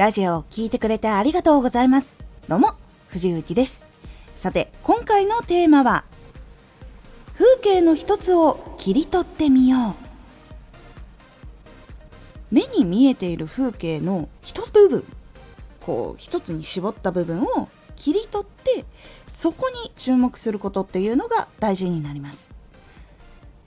ラジオを聴いてくれてありがとうございます。どうも、藤幸です。さて、今回のテーマは、風景の一つを切り取ってみよう。目に見えている風景の一部分、こう、一つに絞った部分を切り取って、そこに注目することっていうのが大事になります。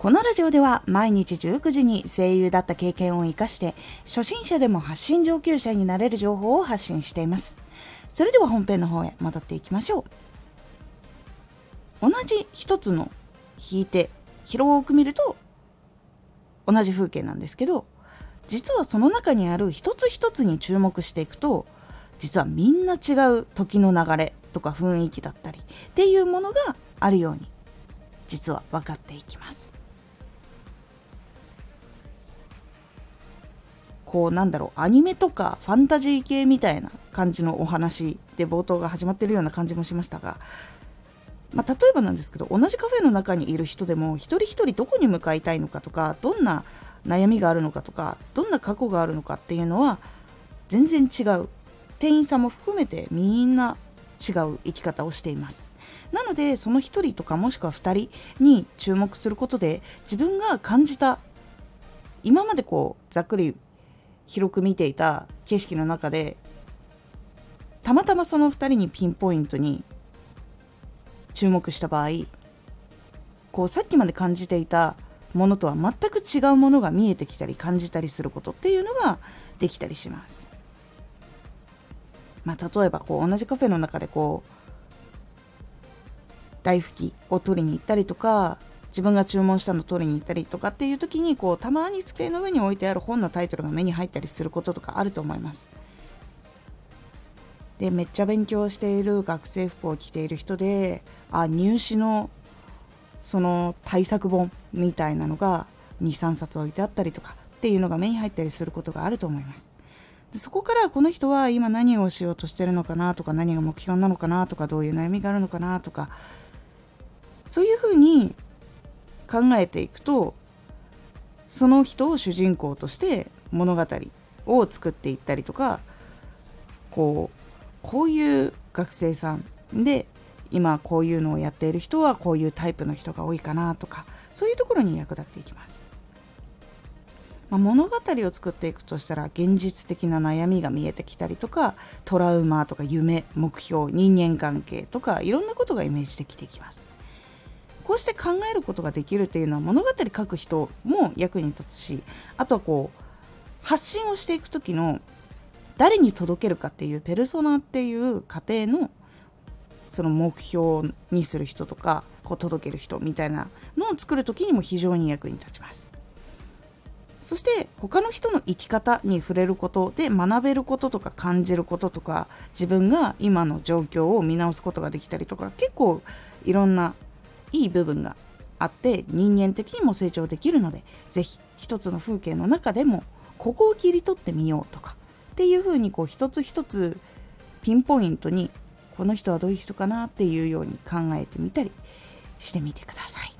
このラジオでは毎日19時に声優だった経験を活かして初心者でも発信上級者になれる情報を発信しています。それでは本編の方へ戻っていきましょう。同じ一つの引いて広く見ると同じ風景なんですけど実はその中にある一つ一つに注目していくと実はみんな違う時の流れとか雰囲気だったりっていうものがあるように実は分かっていきます。こうなんだろうアニメとかファンタジー系みたいな感じのお話で冒頭が始まってるような感じもしましたが、まあ、例えばなんですけど同じカフェの中にいる人でも一人一人どこに向かいたいのかとかどんな悩みがあるのかとかどんな過去があるのかっていうのは全然違う。店員さんも含めてみんな違う生き方をしています。なのでその1人とかもしくは2人に注目することで自分が感じた今までこうざっくり広く見ていた景色の中でたまたまその2人にピンポイントに注目した場合こうさっきまで感じていたものとは全く違うものが見えてきたり感じたりすることっていうのができたりします。まあ、例えばこう同じカフェの中でこう大拭きを取りに行ったりとか自分が注文したの取りに行ったりとかっていう時にこうたまに机の上に置いてある本のタイトルが目に入ったりすることとかあると思います。でめっちゃ勉強している学生服を着ている人であ入試のその対策本みたいなのが23冊置いてあったりとかっていうのが目に入ったりすることがあると思います。でそこからこの人は今何をしようとしてるのかなとか何が目標なのかなとかどういう悩みがあるのかなとかそういうふうに考えていくとその人を主人公として物語を作っていったりとかこうこういう学生さんで今こういうのをやっている人はこういうタイプの人が多いかなとかそういうところに役立っていきます。まあ、物語を作っていくとしたら現実的な悩みが見えてきたりとかトラウマとか夢目標人間関係とかいろんなことがイメージできてきます。こうして考えることができるっていうのは物語書く人も役に立つしあとはこう発信をしていく時の誰に届けるかっていうペルソナっていう過程のその目標にする人とかこう届ける人みたいなのを作る時にも非常に役に立ちます。そして他の人の生き方に触れることで学べることとか感じることとか自分が今の状況を見直すことができたりとか結構いろんないい部分があって人間的にも成長できるので是非一つの風景の中でもここを切り取ってみようとかっていう風にこう一つ一つピンポイントにこの人はどういう人かなっていうように考えてみたりしてみてください。